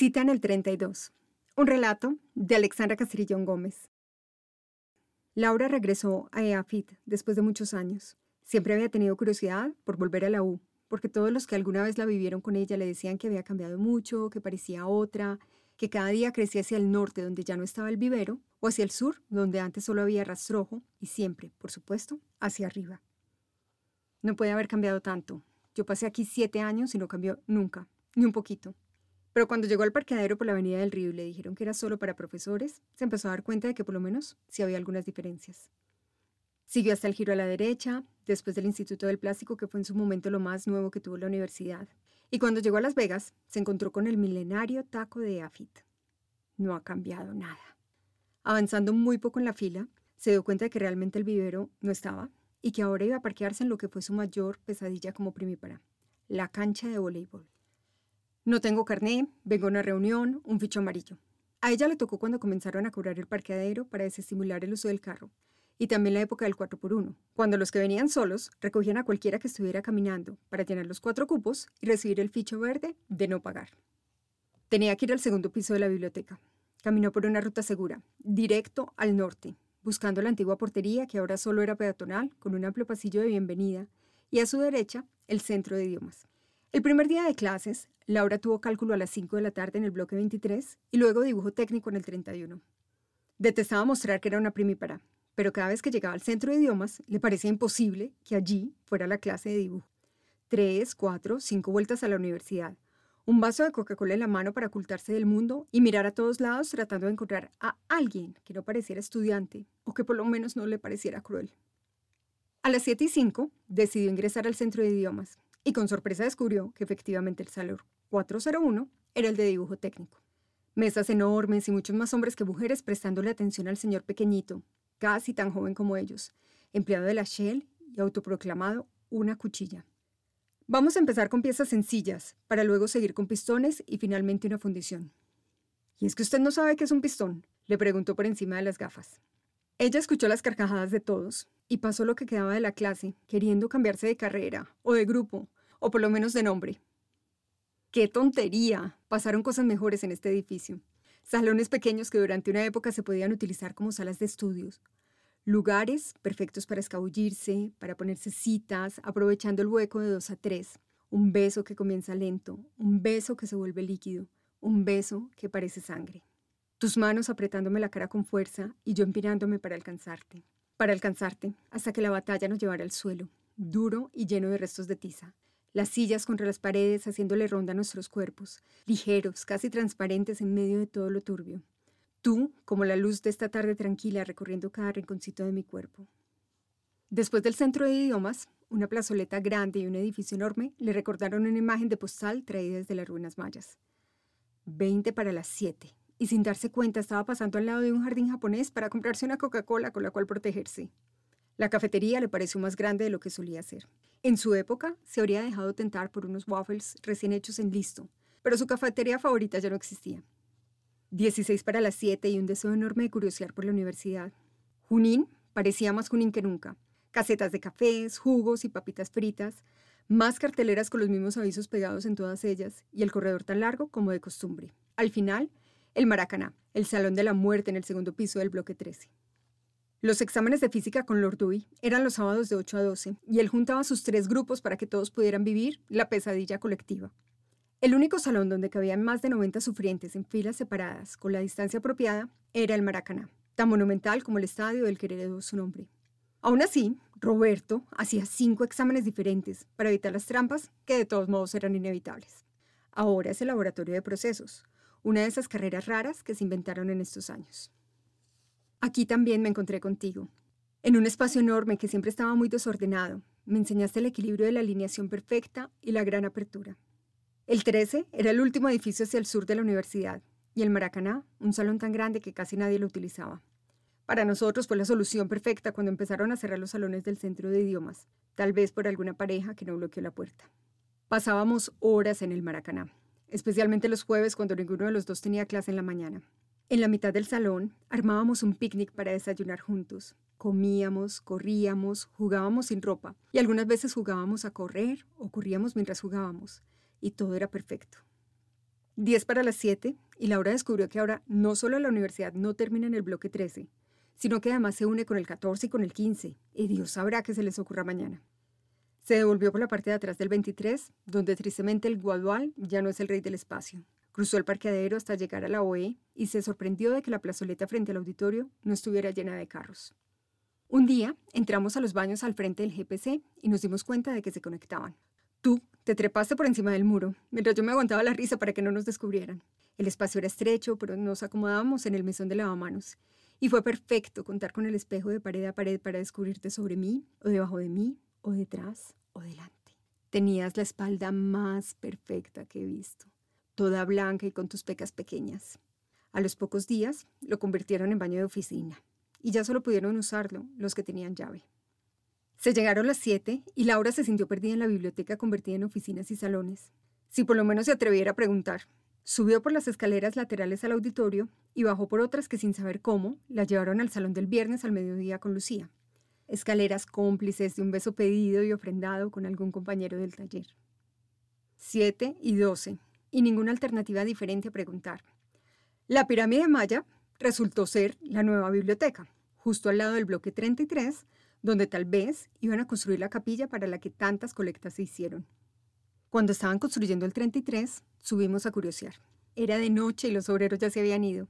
Cita en el 32. Un relato de Alexandra Castrillón Gómez. Laura regresó a EAFIT después de muchos años. Siempre había tenido curiosidad por volver a la U, porque todos los que alguna vez la vivieron con ella le decían que había cambiado mucho, que parecía otra, que cada día crecía hacia el norte donde ya no estaba el vivero, o hacia el sur donde antes solo había rastrojo, y siempre, por supuesto, hacia arriba. No puede haber cambiado tanto. Yo pasé aquí siete años y no cambió nunca, ni un poquito. Pero cuando llegó al parqueadero por la Avenida del Río y le dijeron que era solo para profesores, se empezó a dar cuenta de que por lo menos sí había algunas diferencias. Siguió hasta el giro a la derecha, después del Instituto del Plástico, que fue en su momento lo más nuevo que tuvo la universidad. Y cuando llegó a Las Vegas, se encontró con el milenario taco de AFIT. No ha cambiado nada. Avanzando muy poco en la fila, se dio cuenta de que realmente el vivero no estaba y que ahora iba a parquearse en lo que fue su mayor pesadilla como primípara, la cancha de voleibol. No tengo carné, vengo a una reunión, un ficho amarillo. A ella le tocó cuando comenzaron a cobrar el parqueadero para desestimular el uso del carro, y también la época del 4x1, cuando los que venían solos recogían a cualquiera que estuviera caminando para llenar los cuatro cupos y recibir el ficho verde de no pagar. Tenía que ir al segundo piso de la biblioteca. Caminó por una ruta segura, directo al norte, buscando la antigua portería que ahora solo era peatonal, con un amplio pasillo de bienvenida, y a su derecha el centro de idiomas. El primer día de clases, Laura tuvo cálculo a las 5 de la tarde en el bloque 23 y luego dibujo técnico en el 31. Detestaba mostrar que era una primípara, pero cada vez que llegaba al centro de idiomas le parecía imposible que allí fuera la clase de dibujo. Tres, cuatro, cinco vueltas a la universidad, un vaso de Coca-Cola en la mano para ocultarse del mundo y mirar a todos lados tratando de encontrar a alguien que no pareciera estudiante o que por lo menos no le pareciera cruel. A las 7 y 5 decidió ingresar al centro de idiomas y con sorpresa descubrió que efectivamente el salón 401 era el de dibujo técnico. Mesas enormes y muchos más hombres que mujeres prestándole atención al señor pequeñito, casi tan joven como ellos, empleado de la Shell y autoproclamado una cuchilla. Vamos a empezar con piezas sencillas, para luego seguir con pistones y finalmente una fundición. ¿Y es que usted no sabe qué es un pistón? le preguntó por encima de las gafas. Ella escuchó las carcajadas de todos y pasó lo que quedaba de la clase, queriendo cambiarse de carrera, o de grupo, o por lo menos de nombre. ¡Qué tontería! Pasaron cosas mejores en este edificio. Salones pequeños que durante una época se podían utilizar como salas de estudios. Lugares perfectos para escabullirse, para ponerse citas, aprovechando el hueco de dos a tres. Un beso que comienza lento, un beso que se vuelve líquido, un beso que parece sangre. Tus manos apretándome la cara con fuerza y yo empinándome para alcanzarte para alcanzarte, hasta que la batalla nos llevara al suelo, duro y lleno de restos de tiza. Las sillas contra las paredes haciéndole ronda a nuestros cuerpos, ligeros, casi transparentes en medio de todo lo turbio. Tú, como la luz de esta tarde tranquila recorriendo cada rinconcito de mi cuerpo. Después del centro de idiomas, una plazoleta grande y un edificio enorme le recordaron una imagen de postal traída desde las ruinas mayas. Veinte para las siete y sin darse cuenta estaba pasando al lado de un jardín japonés para comprarse una Coca-Cola con la cual protegerse. La cafetería le pareció más grande de lo que solía ser. En su época, se habría dejado tentar por unos waffles recién hechos en listo, pero su cafetería favorita ya no existía. 16 para las 7 y un deseo enorme de curiosear por la universidad. Junín parecía más Junín que nunca. Casetas de cafés, jugos y papitas fritas, más carteleras con los mismos avisos pegados en todas ellas y el corredor tan largo como de costumbre. Al final, el Maracaná, el Salón de la Muerte en el segundo piso del bloque 13. Los exámenes de física con Lord Dewey eran los sábados de 8 a 12 y él juntaba sus tres grupos para que todos pudieran vivir la pesadilla colectiva. El único salón donde cabían más de 90 sufrientes en filas separadas con la distancia apropiada era el Maracaná, tan monumental como el estadio del que heredó su nombre. Aún así, Roberto hacía cinco exámenes diferentes para evitar las trampas que de todos modos eran inevitables. Ahora es el laboratorio de procesos, una de esas carreras raras que se inventaron en estos años. Aquí también me encontré contigo, en un espacio enorme que siempre estaba muy desordenado. Me enseñaste el equilibrio de la alineación perfecta y la gran apertura. El 13 era el último edificio hacia el sur de la universidad y el Maracaná, un salón tan grande que casi nadie lo utilizaba. Para nosotros fue la solución perfecta cuando empezaron a cerrar los salones del centro de idiomas, tal vez por alguna pareja que no bloqueó la puerta. Pasábamos horas en el Maracaná especialmente los jueves cuando ninguno de los dos tenía clase en la mañana. En la mitad del salón armábamos un picnic para desayunar juntos. Comíamos, corríamos, jugábamos sin ropa y algunas veces jugábamos a correr o corríamos mientras jugábamos y todo era perfecto. 10 para las 7 y Laura descubrió que ahora no solo la universidad no termina en el bloque 13, sino que además se une con el 14 y con el 15, y Dios sabrá qué se les ocurra mañana. Se devolvió por la parte de atrás del 23, donde tristemente el Guadual ya no es el rey del espacio. Cruzó el parqueadero hasta llegar a la OE y se sorprendió de que la plazoleta frente al auditorio no estuviera llena de carros. Un día entramos a los baños al frente del GPC y nos dimos cuenta de que se conectaban. Tú te trepaste por encima del muro, mientras yo me aguantaba la risa para que no nos descubrieran. El espacio era estrecho, pero nos acomodábamos en el mesón de lavamanos. Y fue perfecto contar con el espejo de pared a pared para descubrirte sobre mí, o debajo de mí, o detrás, o delante. Tenías la espalda más perfecta que he visto, toda blanca y con tus pecas pequeñas. A los pocos días lo convirtieron en baño de oficina, y ya solo pudieron usarlo los que tenían llave. Se llegaron las siete y Laura se sintió perdida en la biblioteca convertida en oficinas y salones. Si por lo menos se atreviera a preguntar, subió por las escaleras laterales al auditorio y bajó por otras que sin saber cómo la llevaron al salón del viernes al mediodía con Lucía. Escaleras cómplices de un beso pedido y ofrendado con algún compañero del taller. Siete y doce, y ninguna alternativa diferente a preguntar. La pirámide maya resultó ser la nueva biblioteca, justo al lado del bloque 33, donde tal vez iban a construir la capilla para la que tantas colectas se hicieron. Cuando estaban construyendo el 33, subimos a curiosear. Era de noche y los obreros ya se habían ido.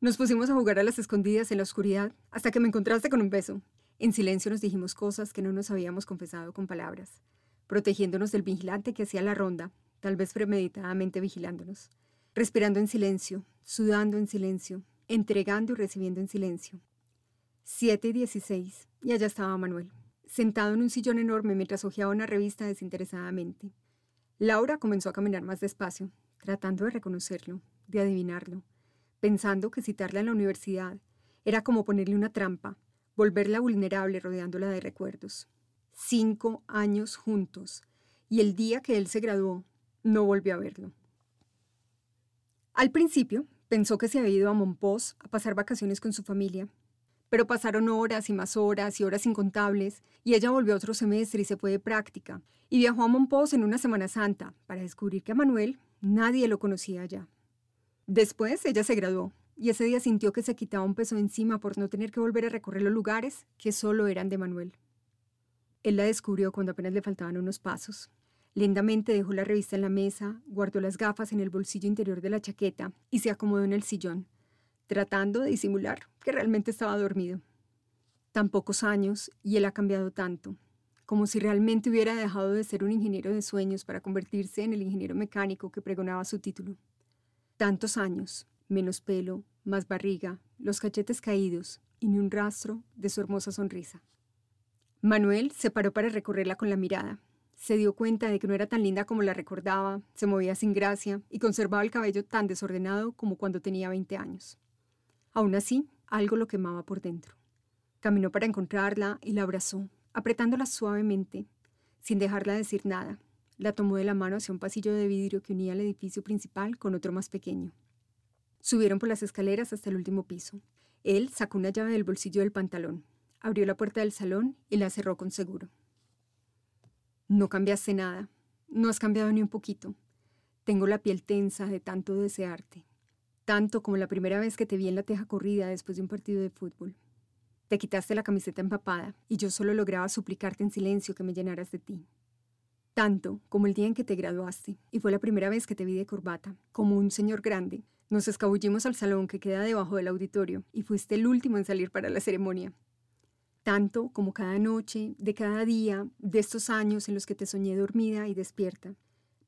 Nos pusimos a jugar a las escondidas en la oscuridad hasta que me encontraste con un beso. En silencio nos dijimos cosas que no nos habíamos confesado con palabras, protegiéndonos del vigilante que hacía la ronda, tal vez premeditadamente vigilándonos, respirando en silencio, sudando en silencio, entregando y recibiendo en silencio. 7 y 16 y allá estaba Manuel, sentado en un sillón enorme mientras hojeaba una revista desinteresadamente. Laura comenzó a caminar más despacio, tratando de reconocerlo, de adivinarlo, pensando que citarla en la universidad era como ponerle una trampa, volverla vulnerable rodeándola de recuerdos. Cinco años juntos, y el día que él se graduó, no volvió a verlo. Al principio, pensó que se había ido a Monpós a pasar vacaciones con su familia, pero pasaron horas y más horas y horas incontables, y ella volvió otro semestre y se fue de práctica, y viajó a Monpós en una Semana Santa para descubrir que a Manuel nadie lo conocía ya. Después ella se graduó, y ese día sintió que se quitaba un peso encima por no tener que volver a recorrer los lugares que solo eran de Manuel. Él la descubrió cuando apenas le faltaban unos pasos. Lentamente dejó la revista en la mesa, guardó las gafas en el bolsillo interior de la chaqueta y se acomodó en el sillón, tratando de disimular que realmente estaba dormido. Tan pocos años y él ha cambiado tanto, como si realmente hubiera dejado de ser un ingeniero de sueños para convertirse en el ingeniero mecánico que pregonaba su título. Tantos años, menos pelo, más barriga, los cachetes caídos y ni un rastro de su hermosa sonrisa. Manuel se paró para recorrerla con la mirada. Se dio cuenta de que no era tan linda como la recordaba, se movía sin gracia y conservaba el cabello tan desordenado como cuando tenía 20 años. Aún así, algo lo quemaba por dentro. Caminó para encontrarla y la abrazó, apretándola suavemente, sin dejarla decir nada. La tomó de la mano hacia un pasillo de vidrio que unía el edificio principal con otro más pequeño. Subieron por las escaleras hasta el último piso. Él sacó una llave del bolsillo del pantalón, abrió la puerta del salón y la cerró con seguro. No cambiaste nada. No has cambiado ni un poquito. Tengo la piel tensa de tanto desearte tanto como la primera vez que te vi en la teja corrida después de un partido de fútbol. Te quitaste la camiseta empapada y yo solo lograba suplicarte en silencio que me llenaras de ti. Tanto como el día en que te graduaste y fue la primera vez que te vi de corbata, como un señor grande. Nos escabullimos al salón que queda debajo del auditorio y fuiste el último en salir para la ceremonia. Tanto como cada noche, de cada día, de estos años en los que te soñé dormida y despierta,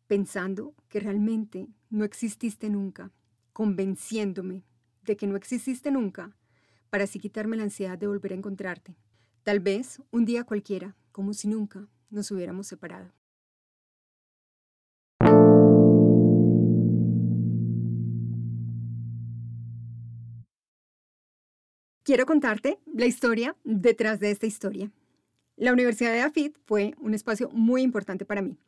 pensando que realmente no exististe nunca convenciéndome de que no exististe nunca, para así quitarme la ansiedad de volver a encontrarte. Tal vez un día cualquiera, como si nunca nos hubiéramos separado. Quiero contarte la historia detrás de esta historia. La Universidad de AFIT fue un espacio muy importante para mí.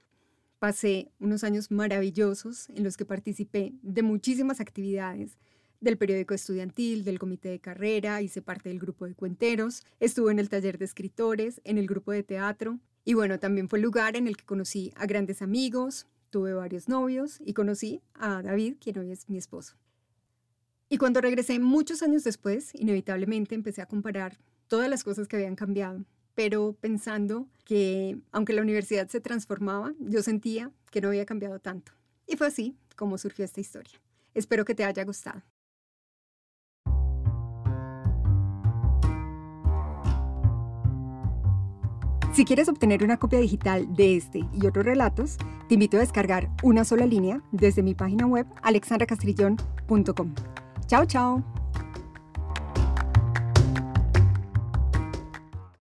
Pasé unos años maravillosos en los que participé de muchísimas actividades, del periódico estudiantil, del comité de carrera, hice parte del grupo de cuenteros, estuve en el taller de escritores, en el grupo de teatro y bueno, también fue el lugar en el que conocí a grandes amigos, tuve varios novios y conocí a David, quien hoy es mi esposo. Y cuando regresé muchos años después, inevitablemente empecé a comparar todas las cosas que habían cambiado, pero pensando que aunque la universidad se transformaba, yo sentía que no había cambiado tanto. Y fue así como surgió esta historia. Espero que te haya gustado. Si quieres obtener una copia digital de este y otros relatos, te invito a descargar una sola línea desde mi página web alexandracastrillón.com. 瞧瞧。